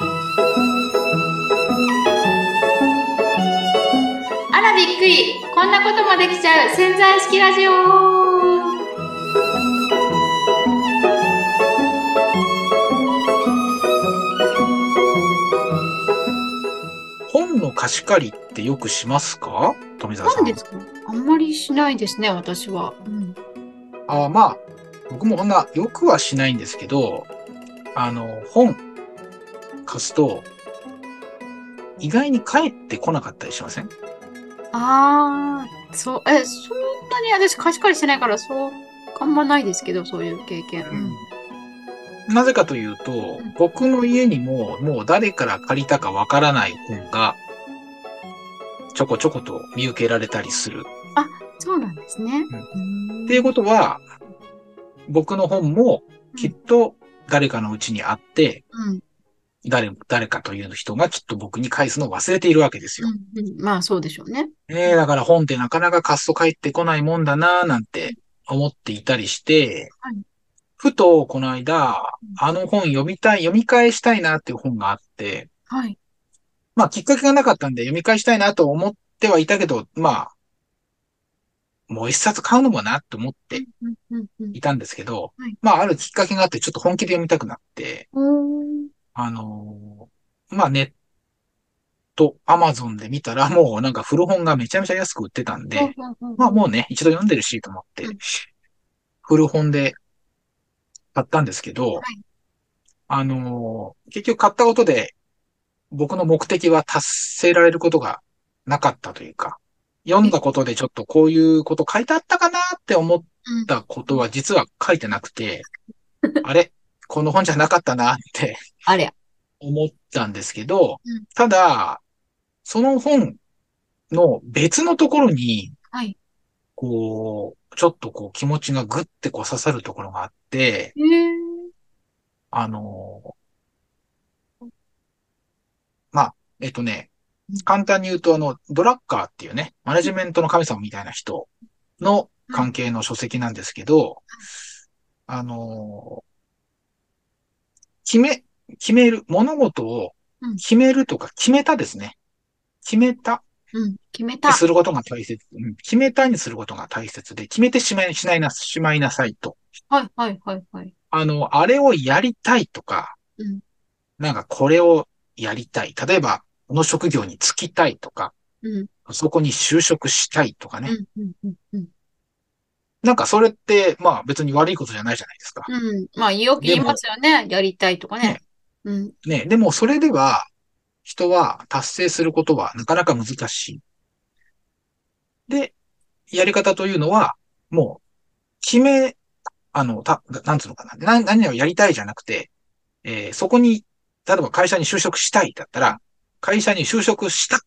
あらびっくり。こんなこともできちゃう。潜在式ラジオ。本の貸し借りってよくしますか？富澤さん。何ですか？あんまりしないですね、私は。うん、あまあ、僕もこんな、よくはしないんですけど、あの、本貸すと、意外に帰ってこなかったりしません？ああ、そう、え、そんなに私貸し借りしてないから、そう、あんまないですけど、そういう経験。うん。なぜかというと、僕の家にももう誰から借りたかわからない本が、ちょこちょこと見受けられたりする。そうなんですね。うん。っていうことは、僕の本もきっと誰かのうちにあって、うん誰、誰かという人がきっと僕に返すのを忘れているわけですよ。うんうん。まあ、そうでしょうね。ねえ、だから本ってなかなか貸すと返ってこないもんだなぁなんて思っていたりして、はい。ふとこの間、あの本読みたい、読み返したいなっていう本があって、はい。まあきっかけがなかったんで読み返したいなと思ってはいたけど、まあ、もう一冊買うのもなって思っていたんですけど、はい。まああるきっかけがあってちょっと本気で読みたくなって、あのーまあネット、アマゾンで見たら もうなんか古本がめちゃめちゃ安く売ってたんで、まあもうね、一度読んでるしと思ってうん、古本で買ったんですけど、はい。あのー結局買ったことで、僕の目的は達成られることがなかったというか、読んだことでちょっとこういうこと書いてあったかなって思ったことは実は書いてなくて、あれ？この本じゃなかったなってあれ。思ったんですけどうん、ただ、その本の別のところに、はい。こう、ちょっとこう気持ちがグッてこう刺さるところがあって。あのーまあ、えっとねうん、簡単に言うとあの、ドラッカーっていうね、マネジメントの神様みたいな人の関係の書籍なんですけど、あのー決め、決める、物事をうん決めるとか決めたですね。決めたうん。決めにた。することが大切。うん決めたにすることが大切で、決めてしまい、しないな、しまいなさいと。はい、はい、はい、はい。あの、あれをやりたいとか、うんなんかこれをやりたい。例えば、この職業に就きたいとか、うん。そこに就職したいとかね。うん、うん、うん、うん。なんかそれって、まあ別に悪いことじゃないじゃないですか。うん。まあ、言いますよね。やりたいとかねね。うん。ね。でもそれでは、人は達成することはなかなか難しい。で、やり方というのは、もう、決め、あの、た、なんつうのかな。な何をやりたいじゃなくて、えーそこに、例えば会社に就職したいだったら、会社に就職した、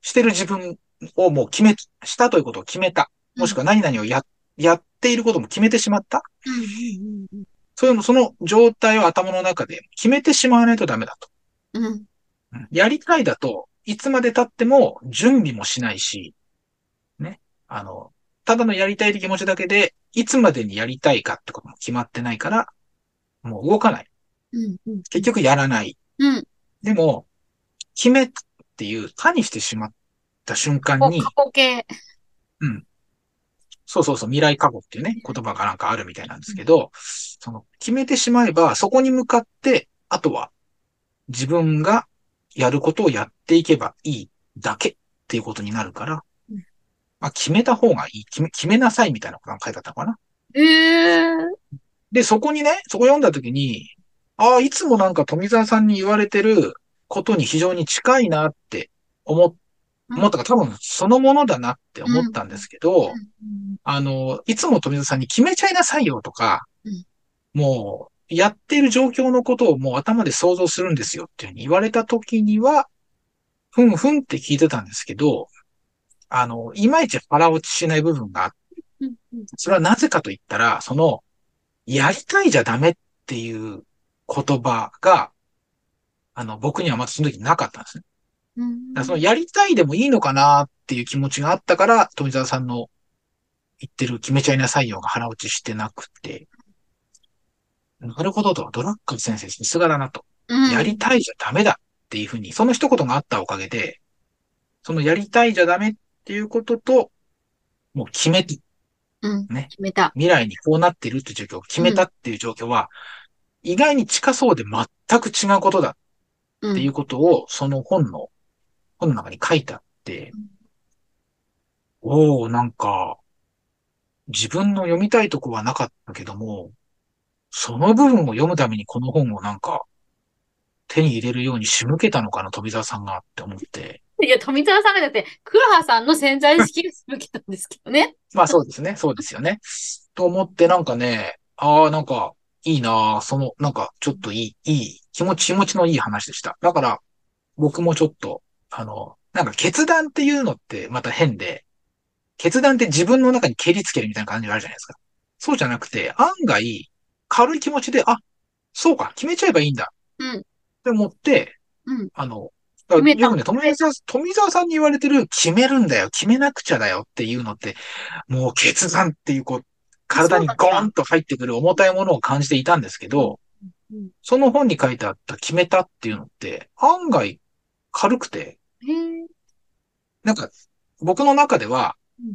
してる自分をもう決め、したということを決めた。もしくは何々をや、やっていることも決めてしまった。うん、うん、うんそういうの、その状態を頭の中で決めてしまわないとダメだと。うん。うん。うんやりたいだと、いつまで経っても準備もしないし、ね。あの、ただのやりたいって気持ちだけで、いつまでにやりたいかってことも決まってないから、もう動かない。うん、うん。結局やらない。うん。でも、決めっていう、他にしてしまった瞬間に、お過去形。そうそうそう、未来過去っていうね、言葉がなんかあるみたいなんですけど、その、決めてしまえば、そこに向かって、あとは、自分がやることをやっていけばいいだけっていうことになるからうん、まあ、決めた方がいい。決め、決めなさいみたいなことが書いてあったのかな。ええ。で、そこにね、そこ読んだときに、ああ、いつもなんか富澤さんに言われてることに非常に近いなって思っ、うん思ったから多分そのものだなって思ったんですけど、うん。あの、いつも富澤さんに決めちゃいなさいよとか、うん。もう、やっている状況のことをもう頭で想像するんですよっていうふうに言われたときには、ふんふんって聞いてたんですけど、あの、いまいち腹落ちしない部分があって、それはなぜかと言ったら、その、やりたいじゃダメっていう言葉が、あの、僕にはまずその時なかったんですね。うんそのやりたいでもいいのかなっていう気持ちがあったから、富澤さんの言ってる決めちゃいなさいよが腹落ちしてなくて、なるほどと、ドラッカー先生さすがだなと。うん。やりたいじゃダメだっていうふうに、その一言があったおかげで、そのやりたいじゃダメっていうことと、もう決めて、うん。ね決めた。未来にこうなってるっていう状況を決めたっていう状況は、意外に近そうで全く違うことだうん。っていうことを、その本の、本の中に書いてあってうん、おおなんか、自分の読みたいとこはなかったけども、その部分を読むためにこの本をなんか、手に入れるように仕向けたのかな、富澤さんがって思って。いや、富澤さんがだって、黒羽さんの潜在意識が向けたんですけどね。まあそうですね、そうですよね。と思ってなんかね、ああ、なんか、いいなあその、なんか、ちょっといい、いい、気持ち、気持ちのいい話でした。だから、僕もちょっと、あの、なんか決断っていうのってまた変で、決断って自分の中に蹴りつけるみたいな感じがあるじゃないですか。そうじゃなくて、案外、軽い気持ちで、あ、そうか、決めちゃえばいいんだ。うんって思って、うんあの、よくね、富澤、富澤さんに言われてる、決めるんだよ、決めなくちゃだよっていうのって、もう決断っていう、こう、体にゴーンと入ってくる重たいものを感じていたんですけど、うんその本に書いてあった決めたっていうのって、案外軽くて。なんか、僕の中ではうん、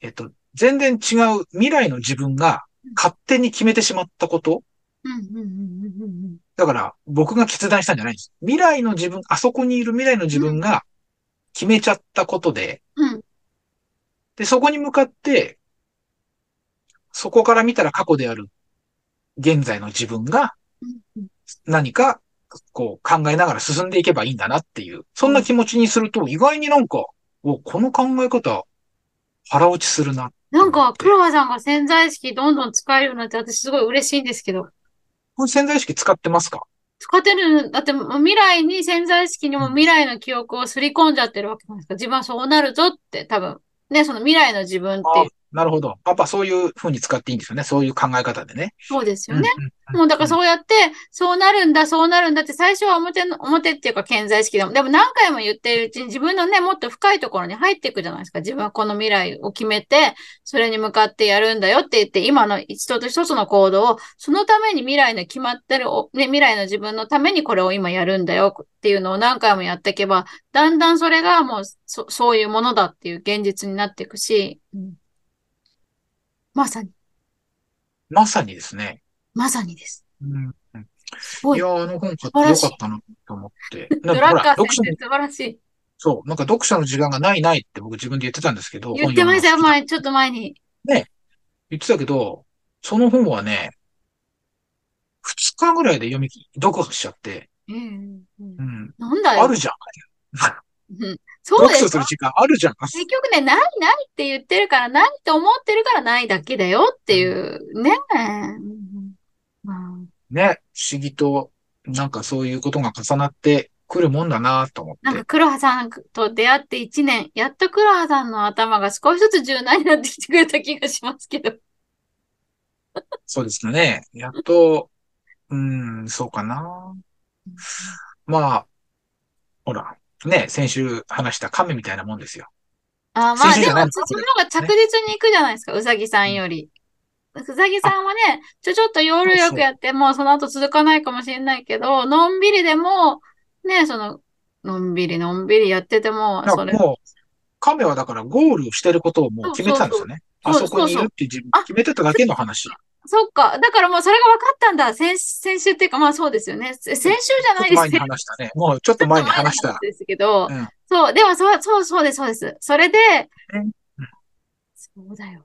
えっと、全然違う未来の自分が勝手に決めてしまったこと。だから、僕が決断したんじゃないんです。未来の自分、あそこにいる未来の自分が決めちゃったことで、うん。うん。で、そこに向かって、そこから見たら過去である現在の自分がうん。何かこう考えながら進んでいけばいいんだなっていう、そんな気持ちにすると意外になんか、お、この考え方腹落ちするな。なんか、黒羽さんが潜在意識どんどん使えるようになって、私すごい嬉しいんですけど。潜在意識使ってますか？使ってる、だって未来に潜在意識にも未来の記憶をすり込んじゃってるわけなんですか。自分はそうなるぞって多分、ね、その未来の自分ってあなるほど。やっぱそういう風に使っていいんですよね。そういう考え方でね。そうですよね。もうだからそうやって、そうなるんだ、そうなるんだって最初は表の、表っていうか潜在意識でも、でも何回も言っているうちに自分のね、もっと深いところに入っていくじゃないですか。自分はこの未来を決めて、それに向かってやるんだよって言って、今の一つ一つの行動を、そのために未来の決まってる、おね、未来の自分のためにこれを今やるんだよっていうのを何回もやっていけば、だんだんそれがもうそ、そういうものだっていう現実になっていくし、うんまさに、まさにですね。まさにです。うんすごいいや。ー、あの本買ってよかったなと思って。なんドラッカー先生素晴らしい。そう、なんか読書の時間がないないって僕自分で言ってたんですけど、言ってましたよ、前、ちょっと前に。言ってたけど、その本はね、二日ぐらいで読み、読破しちゃって、うんうんうん、なんだよ。あるじゃん。うんそうでしょ読書する時間あるじゃん。結局ね、ないないって言ってるから、ないと思ってるからないだけだよっていう、ね。うんまあね、不思議と、なんかそういうことが重なってくるもんだなと思ってなんか。黒羽さんと出会って1年、やっと黒羽さんの頭が少しずつ柔軟になってきてくれた気がしますけど。そうですかね。やっと、うん、そうかな。まあ、ほら、ね、先週話した亀みたいなもんですよ。あーまあでも、そっちの？方が着実に行くじゃないですか、うさぎさんより。うさぎさんはね、ちょちょっと要領よくやっても、その後続かないかもしれないけど、のんびりでも、ね、その、のんびりのんびりやってても、それ、もう、亀はだからゴールをしてることをもう決めてたんですよね。そうそうそうあそこにいるって自分決めてただけの話。そっか。だからもうそれが分かったんだ。先、先週っていうか、まあそうですよね。せ先週じゃないですちょっと前に話したね。もうちょっと前に話した。ですけど、うんそう、でもそう、そう、そうです、そうです。それで、うんそうだよ。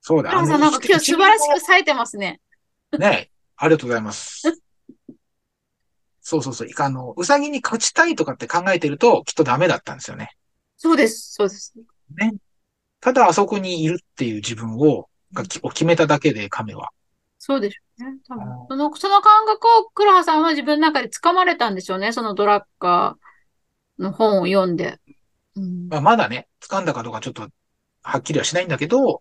そうだ。さんなんか今日素晴らしく冴えてますね。く。ねありがとうございます。そうそうそう。あの、うさぎに勝ちたいとかって考えてると、きっとダメだったんですよね。そうです、そうです。ただあそこにいるっていう自分を、がきを決めただけで亀は。そうでしょうね。多分その、その感覚を黒羽さんは自分の中で掴まれたんでしょうね。そのドラッカーの本を読んで。うんまあ、まだね、掴んだかどうかちょっと、はっきりはしないんだけど、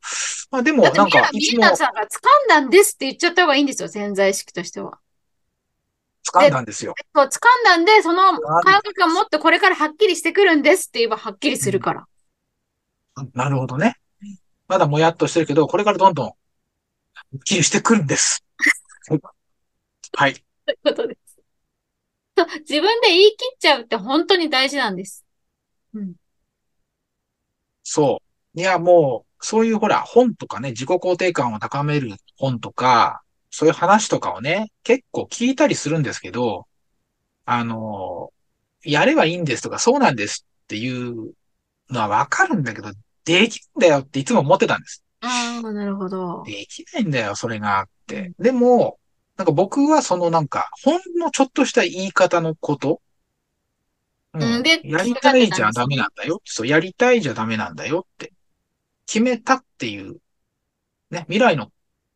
まあでもなんか、い宮つも宮さんが掴んだんですって言っちゃった方がいいんですよ。潜在意識としては。掴んだんですよ。そう、掴んだんで、その感覚がもっとこれからはっきりしてくるんですって言えばはっきりするから。なるほどね。まだもやっとしてるけど、これからどんどん、はっきりしてくるんです。はい。そういうことです。自分で言い切っちゃうって本当に大事なんです。うん。そう。いや、もう、そういうほら、本とかね、自己肯定感を高める本とか、そういう話とかをね、結構聞いたりするんですけど、あの、やればいいんですとか、そうなんですっていうのはわかるんだけど、できんだよっていつも思ってたんです。ああ、なるほど。できないんだよ、それがって。でも、なんか僕はそのなんか、ほんのちょっとした言い方のこと、ううんでやりたいじゃダメなんだよ。そう、やりたいじゃダメなんだよって。決めたっていう、ね、未来の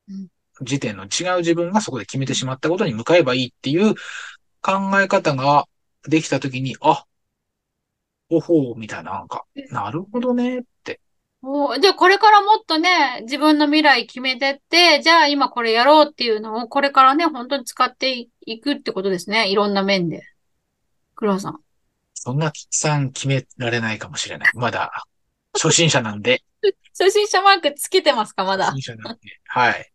うん時点の違う自分がそこで決めてしまったことに向かえばいいっていう考え方ができたときに、あ、おほう、みたいな、なんか、なるほどねって。おじゃあこれからもっとね、自分の未来決めてって、じゃあ今これやろうっていうのをこれからね、本当に使っていくってことですね。いろんな面で。黒羽さん。そんなたくさん決められないかもしれない。まだ、初心者なんで。初心者マークつけてますかまだ初。心者なんで。はい。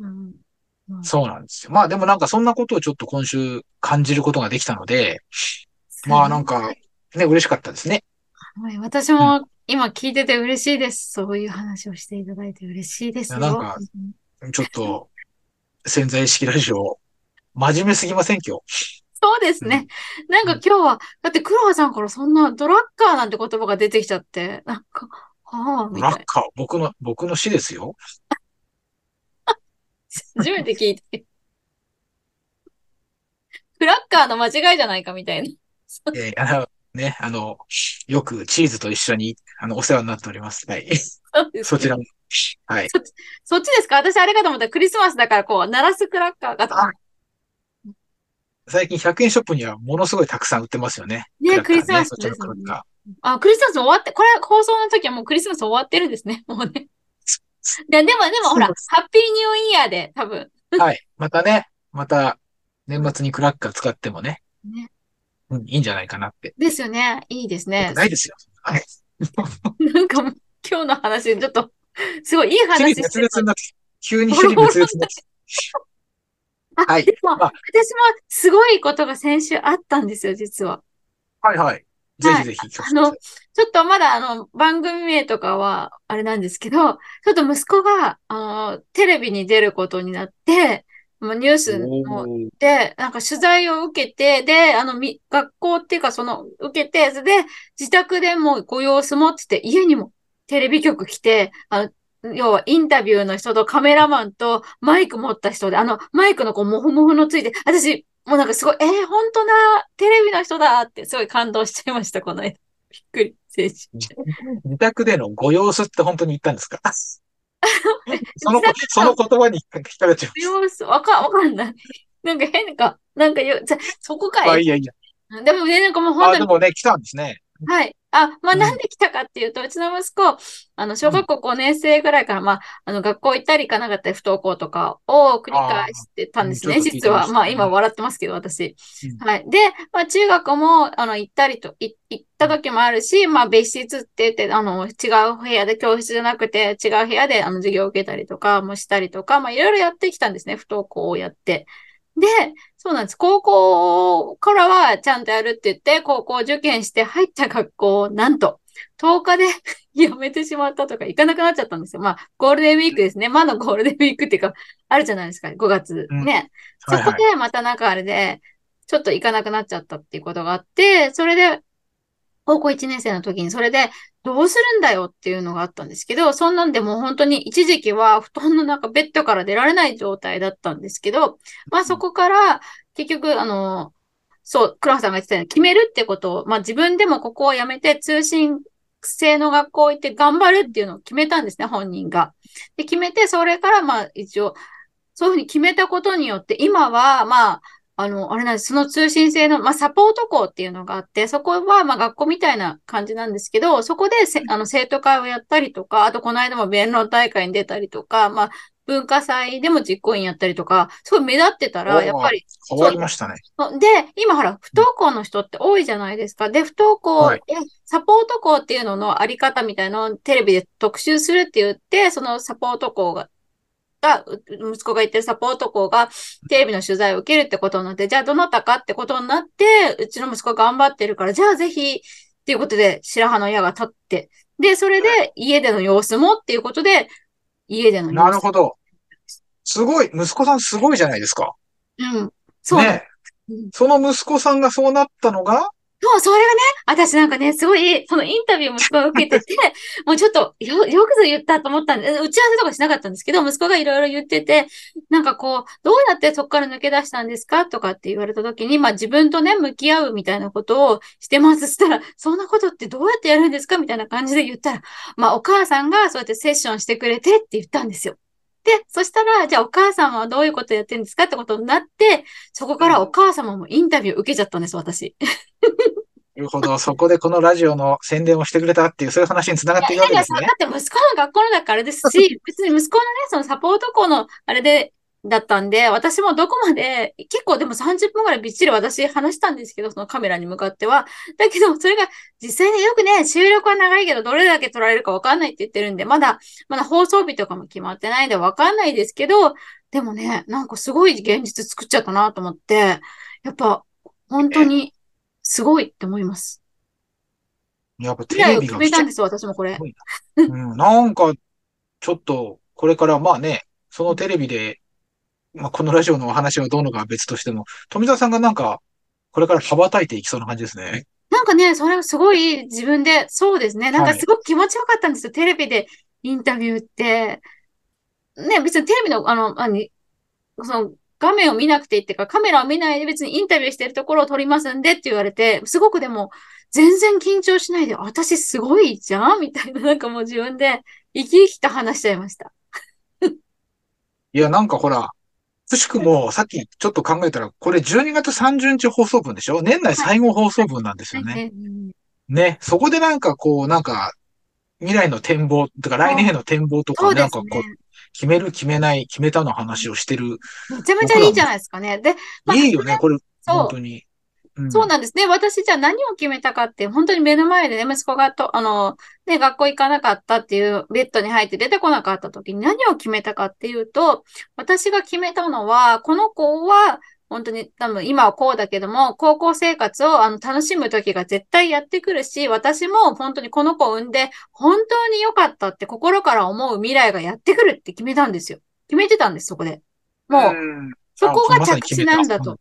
うんうんそうなんですよ。まあでもなんかそんなことをちょっと今週感じることができたので、まあなんか、ね、嬉しかったですね。はい、私も今聞いてて嬉しいです。そういう話をしていただいて嬉しいですよ。なんかうんちょっと、潜在意識ラジオ、真面目すぎません、今日？そうですね。なんか今日は、だって黒羽さんからそんなドラッカーなんて言葉が出てきちゃって、なんか、はあ、みたいな。ラッカー、僕の、僕の詩ですよ。初めて聞いて。クラッカーの間違いじゃないかみたいな。えーあの、ね、あの、よくチーズと一緒に、あの、お世話になっております。はい。そちらも。はい。そっちですか？私あれかと思ったらクリスマスだからこう、鳴らすクラッカーかと思っ最近100円ショップにはものすごいたくさん売ってますよね。ねクリスマスあ、クリスマス終わって、これ放送の時はもうクリスマス終わってるんですね。もうね。ででも、でもほら、ハッピーニューイヤーで多分。ー。はい。またね、また、年末にクラッカー使ってもね、ねうん、いいんじゃないかなって。ですよね。いいですね。ないですよ。はい。なんかもう今日の話、ちょっと、すごいいい話してる。滅裂になって、急に趣味滅裂になって。あ、はいでも、まあ私もすごいことが先週あったんですよ、実は。はいはい。ぜひぜひ聞かせてください。あのちょっとまだあの、番組名とかはあれなんですけど、ちょっと息子が、あの、テレビに出ることになって、ニュースで、なんか取材を受けて、で、あの、み、学校っていうかその、受けて、で、自宅でもご様子もって言って、家にもテレビ局来て、あの、要はインタビューの人とカメラマンとマイク持った人で、あの、マイクのこう、モフモフのついて、私、もうなんかすごい、えー、本当だ、テレビの人だって、すごい感動しちゃいました、この間。びっくり、選手。自宅でのご様子って本当に言ったんですか？その、その言葉に聞かれちゃ様子、わか、わかんない。なんか変か、なんかよ、じゃ、そこかう。あ、い。いやいや。でもね、なんかもう本あ、当にでもね、来たんですね。はい。あ、まあ、うんなんで来たかっていうと、うちの息子、あの、小学校5年生ぐらいから、まあ、あの、学校行ったり行かなかったり不登校とかを繰り返してたんですね、実は。まあ、今笑ってますけど、私うん。はい。で、まあ、中学も、あの、行ったりと、い行った時もあるし、まあ、別室って言って、あの、違う部屋で、教室じゃなくて、違う部屋で、あの、授業を受けたりとかもしたりとか、まあ、いろいろやってきたんですね、不登校をやって。で、そうなんです。高校からはちゃんとやるって言って、高校受験して入った学校をなんと10日で 辞めてしまったとか行かなくなっちゃったんですよ。まあ、ゴールデンウィークですね。まだゴールデンウィークっていうか、あるじゃないですか。5月うんね。はいはい。そこでまたなんかあれで、ちょっと行かなくなっちゃったっていうことがあって、それで、高校1年生の時にそれで、どうするんだよっていうのがあったんですけど、そんなんでも本当に一時期は布団の中、ベッドから出られない状態だったんですけど、まあそこから結局、あの、そう、倉橋さんが言ってたように決めるってことを、まあ自分でもここをやめて通信制の学校行って頑張るっていうのを決めたんですね、本人が。で、決めて、それからまあ一応、そういうふうに決めたことによって、今はまあ、あの、あれなんです。その通信制の、まあ、サポート校っていうのがあって、そこは、まあ、学校みたいな感じなんですけど、そこでせ、あの、生徒会をやったりとか、あと、この間も弁論大会に出たりとか、まあ、文化祭でも実行委員やったりとか、すごい目立ってたら、やっぱり、変わりましたね。で、今ほら、不登校の人って多いじゃないですか。で、不登校、はいえサポート校っていうののあり方みたいなのをテレビで特集するって言って、そのサポート校が、が、息子が言ってるサポート校がテレビの取材を受けるってことになって、じゃあどなたかってことになって、うちの息子頑張ってるから、じゃあぜひ、っていうことで白羽の矢が立って、で、それで家での様子もっていうことで、家での様子。なるほど。すごい、息子さんすごいじゃないですか。うん。そうね。その息子さんがそうなったのが、そう、それがね、私なんかね、すごい、そのインタビューも息子が受けてて、もうちょっと、よ、よくぞ言ったと思ったんで、打ち合わせとかしなかったんですけど、息子がいろいろ言ってて、なんかこう、どうやってそこから抜け出したんですかとかって言われた時に、まあ自分とね、向き合うみたいなことをしてます。したら、そんなことってどうやってやるんですかみたいな感じで言ったら、まあお母さんがそうやってセッションしてくれてって言ったんですよ。で、そしたら、じゃあお母様はどういうことやってるんですかってことになって、そこからお母様もインタビュー受けちゃったんです、私。なるほど。そこでこのラジオの宣伝をしてくれたっていう、そういう話につながっていくわけですね。いやいやだって息子の学校のだからですし、別に息子のね、そのサポート校のあれで、だったんで、私もどこまで、結構でも30分ぐらいびっちり私話したんですけど、そのカメラに向かっては。だけど、それが実際によくね、収録は長いけど、どれだけ撮られるかわかんないって言ってるんで、まだ、まだ放送日とかも決まってないんでわかんないですけど、でもね、なんかすごい現実作っちゃったなと思って、やっぱ、本当にすごいって思います。やっぱテレビが。決めたんです、私もこれ。うん、なんか、ちょっと、これからまあね、そのテレビで、まあこのラジオのお話はどうのかは別としても、富澤さんがなんか、これから羽ばたいていきそうな感じですね。なんかね、それはすごい自分で、そうですね。なんかすごく気持ちよかったんですよ。はい、テレビでインタビューって。ね、別にテレビの、あの、あに、その、画面を見なくていいっていうか、カメラを見ないで別にインタビューしてるところを撮りますんでって言われて、すごくでも、全然緊張しないで、私すごいじゃんみたいな、なんかもう自分で生き生きと話しちゃいました。いや、なんかほら、くしくも、さっきちょっと考えたら、これ12月30日放送分でしょ？年内最後放送分なんですよね。ね、そこでなんかこう、なんか、未来の展望、とか来年への展望とか、なんかこう、決める、決めない、決めたの話をしてる。めちゃめちゃいいじゃないですかね。で、まあ、いいよね、これ、本当に。そうなんですね。私じゃあ何を決めたかって、本当に目の前でね、息子がと、あの、ね、学校行かなかったっていう、ベッドに入って出てこなかった時に何を決めたかっていうと、私が決めたのは、この子は、本当に多分今はこうだけども、高校生活をあの楽しむ時が絶対やってくるし、私も本当にこの子を産んで、本当に良かったって心から思う未来がやってくるって決めたんですよ。決めてたんです、そこで。もう、そこが着地なんだと。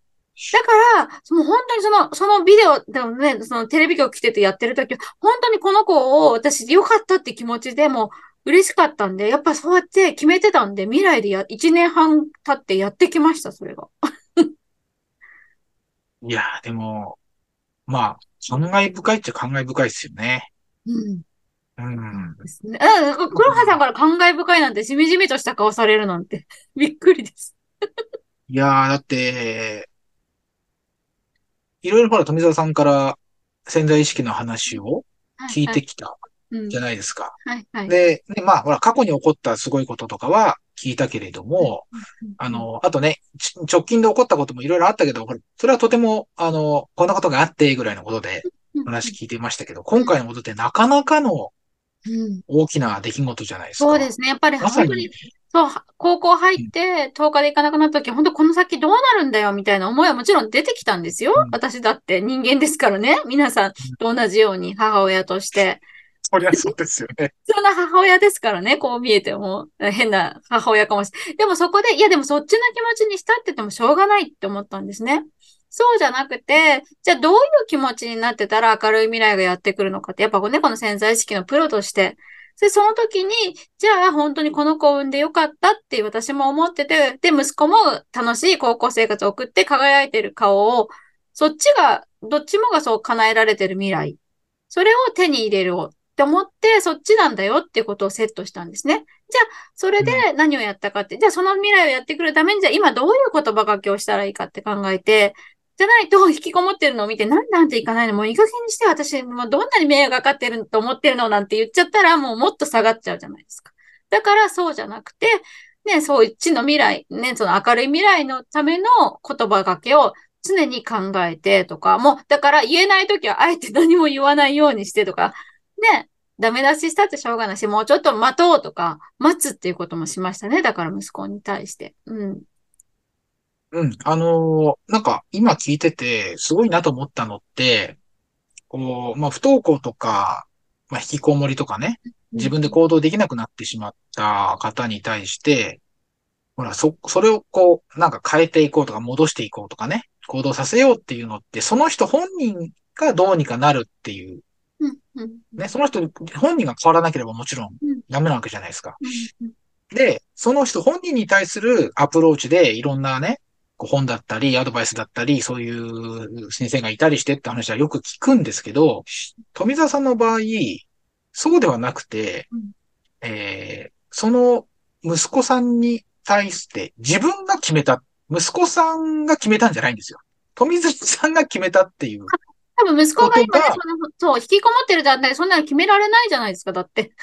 だから、もう本当にその、そのビデオ、でもね、そのテレビ局来ててやってる時本当にこの子を私良かったって気持ちでも嬉しかったんで、やっぱそうやって決めてたんで、未来でや、1年半経ってやってきました、それが。いや、でも、まあ、感慨深いっちゃ感慨深いですよね。うん。うん。ですね。うん。黒羽さんから感慨深いなんて、しみじみとした顔されるなんて、びっくりです。いやー、だって、いろいろほら、富澤さんから潜在意識の話を聞いてきたじゃないですか。で、ね、まあ、ほら、過去に起こったすごいこととかは聞いたけれども、あの、あとね、直近で起こったこともいろいろあったけど、それはとても、あの、こんなことがあってぐらいのことで話聞いていましたけど、今回のことってなかなかの大きな出来事じゃないですか。そうですね。やっぱり本当にそう、高校入って10日で行かなくなった時、本当この先どうなるんだよ、みたいな思いはもちろん出てきたんですよ。うん、私だって人間ですからね。皆さんと同じように母親として。そりゃそうですよね。そんな母親ですからね、こう見えても。変な母親かもしれない。でもそこで、いやでもそっちの気持ちにしたっててもしょうがないって思ったんですね。そうじゃなくて、じゃあどういう気持ちになってたら明るい未来がやってくるのかって、やっぱね、この潜在意識のプロとしてで、その時に、じゃあ本当にこの子を産んでよかったって私も思ってて、で、息子も楽しい高校生活を送って輝いてる顔を、そっちが、どっちもがそう叶えられてる未来。それを手に入れるって思って、そっちなんだよっていうことをセットしたんですね。じゃあ、それで何をやったかって、うん、じゃあその未来をやってくるために、じゃあ今どういう言葉書きをしたらいいかって考えて、じゃないと、引きこもってるのを見て、なんなんていかないの？もういい加減にして、私、もうどんなに迷惑かかってると思ってるのなんて言っちゃったら、もうもっと下がっちゃうじゃないですか。だからそうじゃなくて、ね、そう一の未来、ね、その明るい未来のための言葉がけを常に考えてとか、もう、だから言えないときはあえて何も言わないようにしてとか、ね、ダメ出ししたってしょうがないし、もうちょっと待とうとか、待つっていうこともしましたね。だから息子に対して。うん。うん。あのーなんか今聞いてて、すごいなと思ったのって、こう、まあ、不登校とか、まあ、引きこもりとかね、自分で行動できなくなってしまった方に対して、ほら、そ、それをこう、なんか変えていこうとか戻していこうとかね、行動させようっていうのって、その人本人がどうにかなるっていう。ね、その人本人が変わらなければもちろんダメなわけじゃないですか。で、その人本人に対するアプローチでいろんなね、本だったり、アドバイスだったり、そういう先生がいたりしてって話はよく聞くんですけど、富澤さんの場合、そうではなくて、うん、えー、その息子さんに対して自分が決めた、息子さんが決めたんじゃないんですよ。富澤さんが決めたっていう。多分息子が今ね、その、そう、引きこもってる団体でそんなの決められないじゃないですか、だって。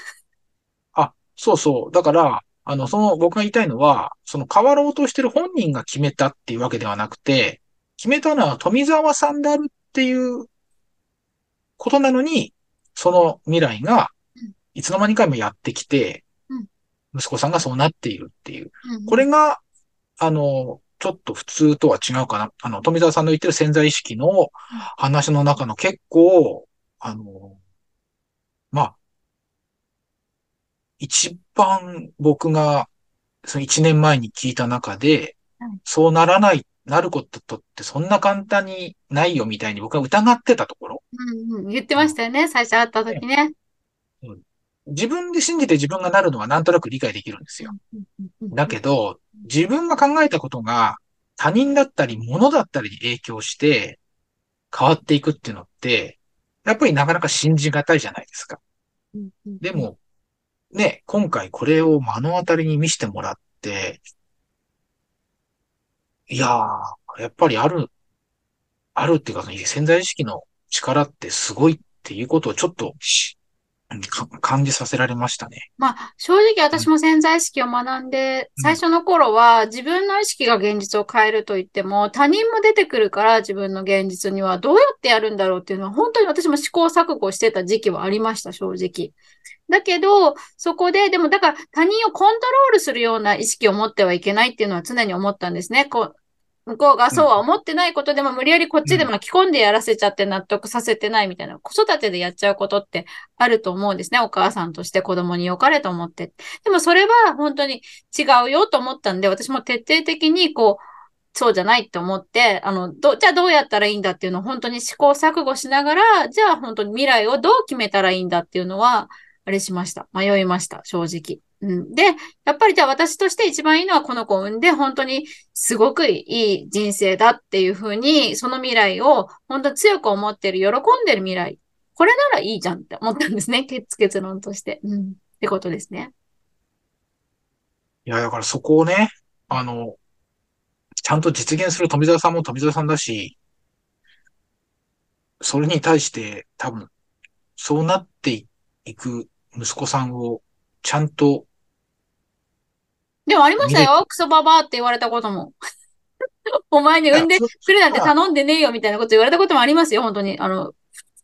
あ、そうそう。だから、あの、その、僕が言いたいのは、その変わろうとしてる本人が決めたっていうわけではなくて、決めたのは富澤さんであるっていうことなのに、その未来が、いつの間にかもやってきて、息子さんがそうなっているっていう。これが、あの、ちょっと普通とは違うかな。あの、富澤さんの言ってる潜在意識の話の中の結構、あの、まあ、一番僕が、その一年前に聞いた中で、そうならない、なることとってそんな簡単にないよみたいに僕は疑ってたところ。うんうん、言ってましたよね、最初会った時ね。うん、自分で信じて自分がなるのはなんとなく理解できるんですよ。だけど、自分が考えたことが他人だったり物だったりに影響して変わっていくっていうのって、やっぱりなかなか信じがたいじゃないですか。でも、ね、今回これを目の当たりに見せてもらって、いやー、やっぱりある、あるっていうか、潜在意識の力ってすごいっていうことをちょっと感じさせられましたね。まあ、正直私も潜在意識を学んで、うん、最初の頃は自分の意識が現実を変えると言っても、他人も出てくるから自分の現実にはどうやってやるんだろうっていうのは、本当に私も試行錯誤してた時期はありました、正直。だけど、そこで、でもだから他人をコントロールするような意識を持ってはいけないっていうのは常に思ったんですね。こう向こうがそうは思ってないことでも無理やりこっちで巻き込んでやらせちゃって納得させてないみたいな、子育てでやっちゃうことってあると思うんですね。お母さんとして子供に良かれと思って。でもそれは本当に違うよと思ったんで、私も徹底的にこう、そうじゃないって思って、あの、ど、じゃあどうやったらいいんだっていうのを本当に試行錯誤しながら、じゃあ本当に未来をどう決めたらいいんだっていうのは、あれしました。迷いました、正直。うん、で、やっぱりじゃあ私として一番いいのはこの子を産んで本当にすごくいい人生だっていうふうに、その未来を本当強く思ってる、喜んでる未来。これならいいじゃんって思ったんですね。結結論として。うん。ってことですね。いや、だからそこをね、あの、ちゃんと実現する富澤さんも富澤さんだし、それに対して多分、そうなっていく息子さんをちゃんとでもありましたよ。クソババアって言われたことも。お前に産んでくれなんて頼んでねえよみたいなこと言われたこともありますよ。本当に。あの、不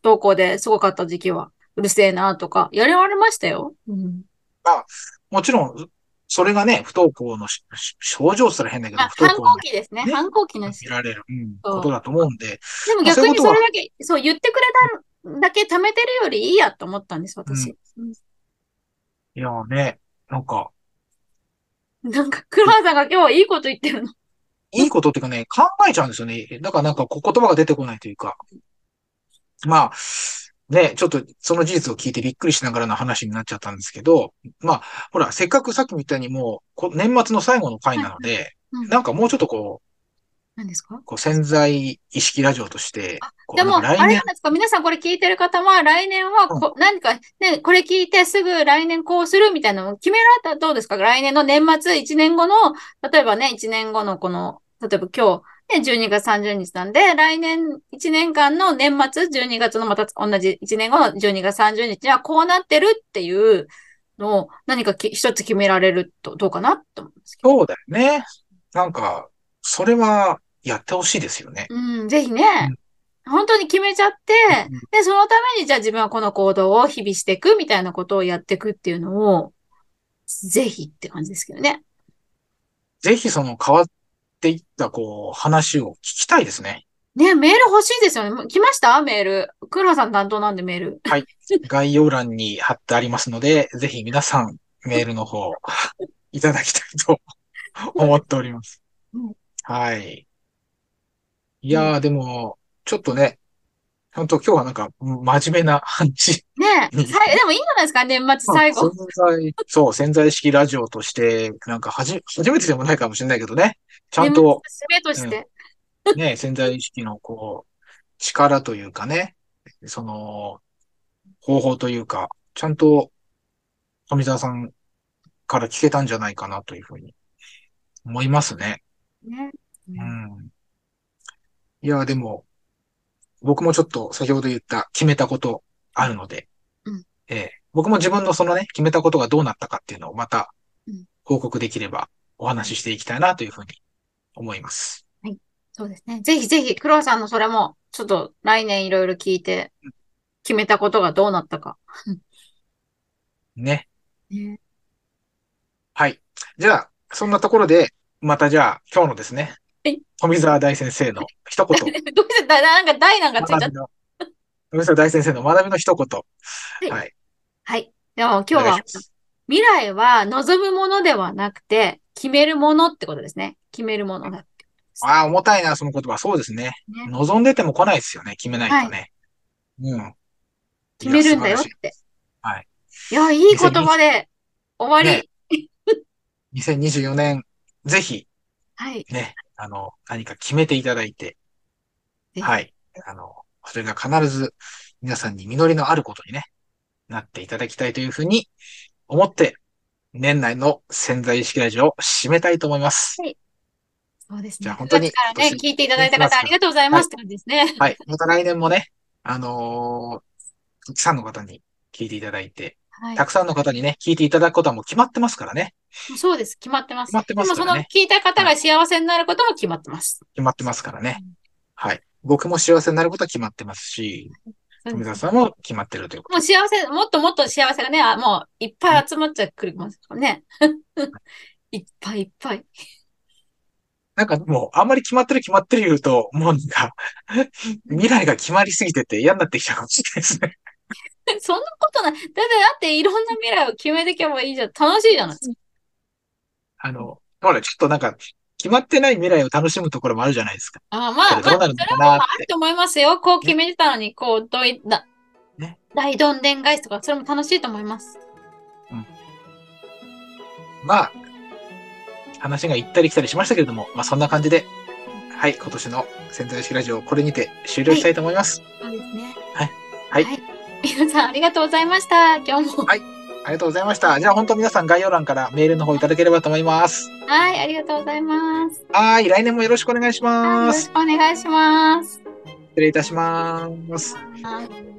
登校ですごかった時期は。うるせえなとか、やられましたよ。うん、あもちろん、それがね、不登校の症状すら変だけど、不登校、反抗期ですね。反抗期の見られる、うん、ことだと思うんで。でも逆にそれだけ、そう言ってくれただけ貯めてるよりいいやと思ったんです、私。うん、いやね、なんか、なんか、黒原さんが今日はいいこと言ってるの。いいことっていうかね、考えちゃうんですよね。だからなんか言葉が出てこないというか。まあ、ね、ちょっとその事実を聞いてびっくりしながらの話になっちゃったんですけど、まあ、ほら、せっかくさっきみたいにもう、年末の最後の回なので、うん、なんかもうちょっとこう、何ですか？こう潜在意識ラジオとして。でも、あれなんですか？皆さんこれ聞いてる方は、来年はこ、うん、何か、ね、これ聞いてすぐ来年こうするみたいなのを決められたらどうですか？来年の年末、1年後の、例えばね、1年後のこの、例えば今日、ね、12月30日なんで、来年1年間の年末、12月のまた同じ1年後の12月30日にはこうなってるっていうのを何か一つ決められるとどうかなと思うんですけど。そうだよね。なんか、それはやってほしいですよね。うん、ぜひね。本当に決めちゃってうん、で、そのためにじゃあ自分はこの行動を日々していくみたいなことをやっていくっていうのを、ぜひって感じですけどね。ぜひその変わっていった、こう、話を聞きたいですね。ね、メール欲しいですよね。来ました？メール。黒さん担当なんでメール。概要欄に貼ってありますので、ぜひ皆さんメールの方いただきたいと思っておりますうん。はい。いやー、でも、ちょっとね、本当今日はなんか真面目な話。ねうん さいでもいいんじゃないですか？年末最後。潜在、そう、潜在意識ラジオとして、なんかはじ、初めてでもないかもしれないけどね。ちゃんと、締めとして。ね、潜在意識のこう、力というかね、その、方法というか、ちゃんと、富澤さんから聞けたんじゃないかなというふうに思いますね。ね。うん。いや、でも、僕もちょっと先ほど言った決めたことあるので、うんええ僕も自分のそのね、決めたことがどうなったかっていうのをまたうん報告できればお話ししていきたいなというふうに思います。そうですね。ぜひぜひ、黒さんのそれも、ちょっと来年いろいろ聞いて、決めたことがどうなったか。ね。ねはい。じゃあ、そんなところで、またじゃあ、今日のですねはい、富澤大先生の一言。どうしてだ、なんか大なんかついちゃった？富澤大先生の学びの一言。いはい。はい。でも今日は未来は望むものではなくて、決めるものってことですね。決めるものだって。ああ、重たいな、その言葉。そうですね。ね望んでても来ないですよね。決めないとね。うん。決めるんだよって。はい。いや、いい言葉で終わり。ね2024年、ぜひ、はい。ね、あの、何か決めていただいて、はい。あの、それが必ず皆さんに実りのあることにね、なっていただきたいというふうに思って、年内の潜在意識ラジオを締めたいと思います。そうですね。じゃあ本当に9月からね、聞いていただいた方ありがとうございますって感じですね。はい。また来年もね、あのーたくさんの方に聞いていただいて、はいたくさんの方にね、聞いていただくことはもう決まってますからね。そうです。決まってます。決まってますねでもその聞いた方が幸せになることも決まってます。決まってますからね。はい。僕も幸せになることは決まってますし、富澤さんも決まってるということ。もう幸せ、もっともっと幸せがね、あもういっぱい集まっちゃくるますからね。いっぱいいっぱい。なんかもう、あんまり決まってる決まってる言うと、もうなんか、未来が決まりすぎてて嫌になってきちゃうかもしれないですね。そんなことない。だって、だっていろんな未来を決めていけばいいじゃん。楽しいじゃないですか。あの、ほら、ちょっとなんか、決まってない未来を楽しむところもあるじゃないですか。あまあ、まあ、どうなるのかそれはなってあると思いますよ。こう決めてたのに、こう、どい、だ、ね大どんでん返しとか、それも楽しいと思います。まあ、話が行ったり来たりしましたけれども、まあそんな感じで、はい、今年の潜在意識ラジオをこれにて終了したいと思います。そうですね。はいはい皆さん、ありがとうございました。今日も。ありがとうございました。じゃあ本当皆さん概要欄からメールの方いただければと思います。はい、ありがとうございます。はい、来年もよろしくお願いします。ろしくお願いします。失礼いたします。はい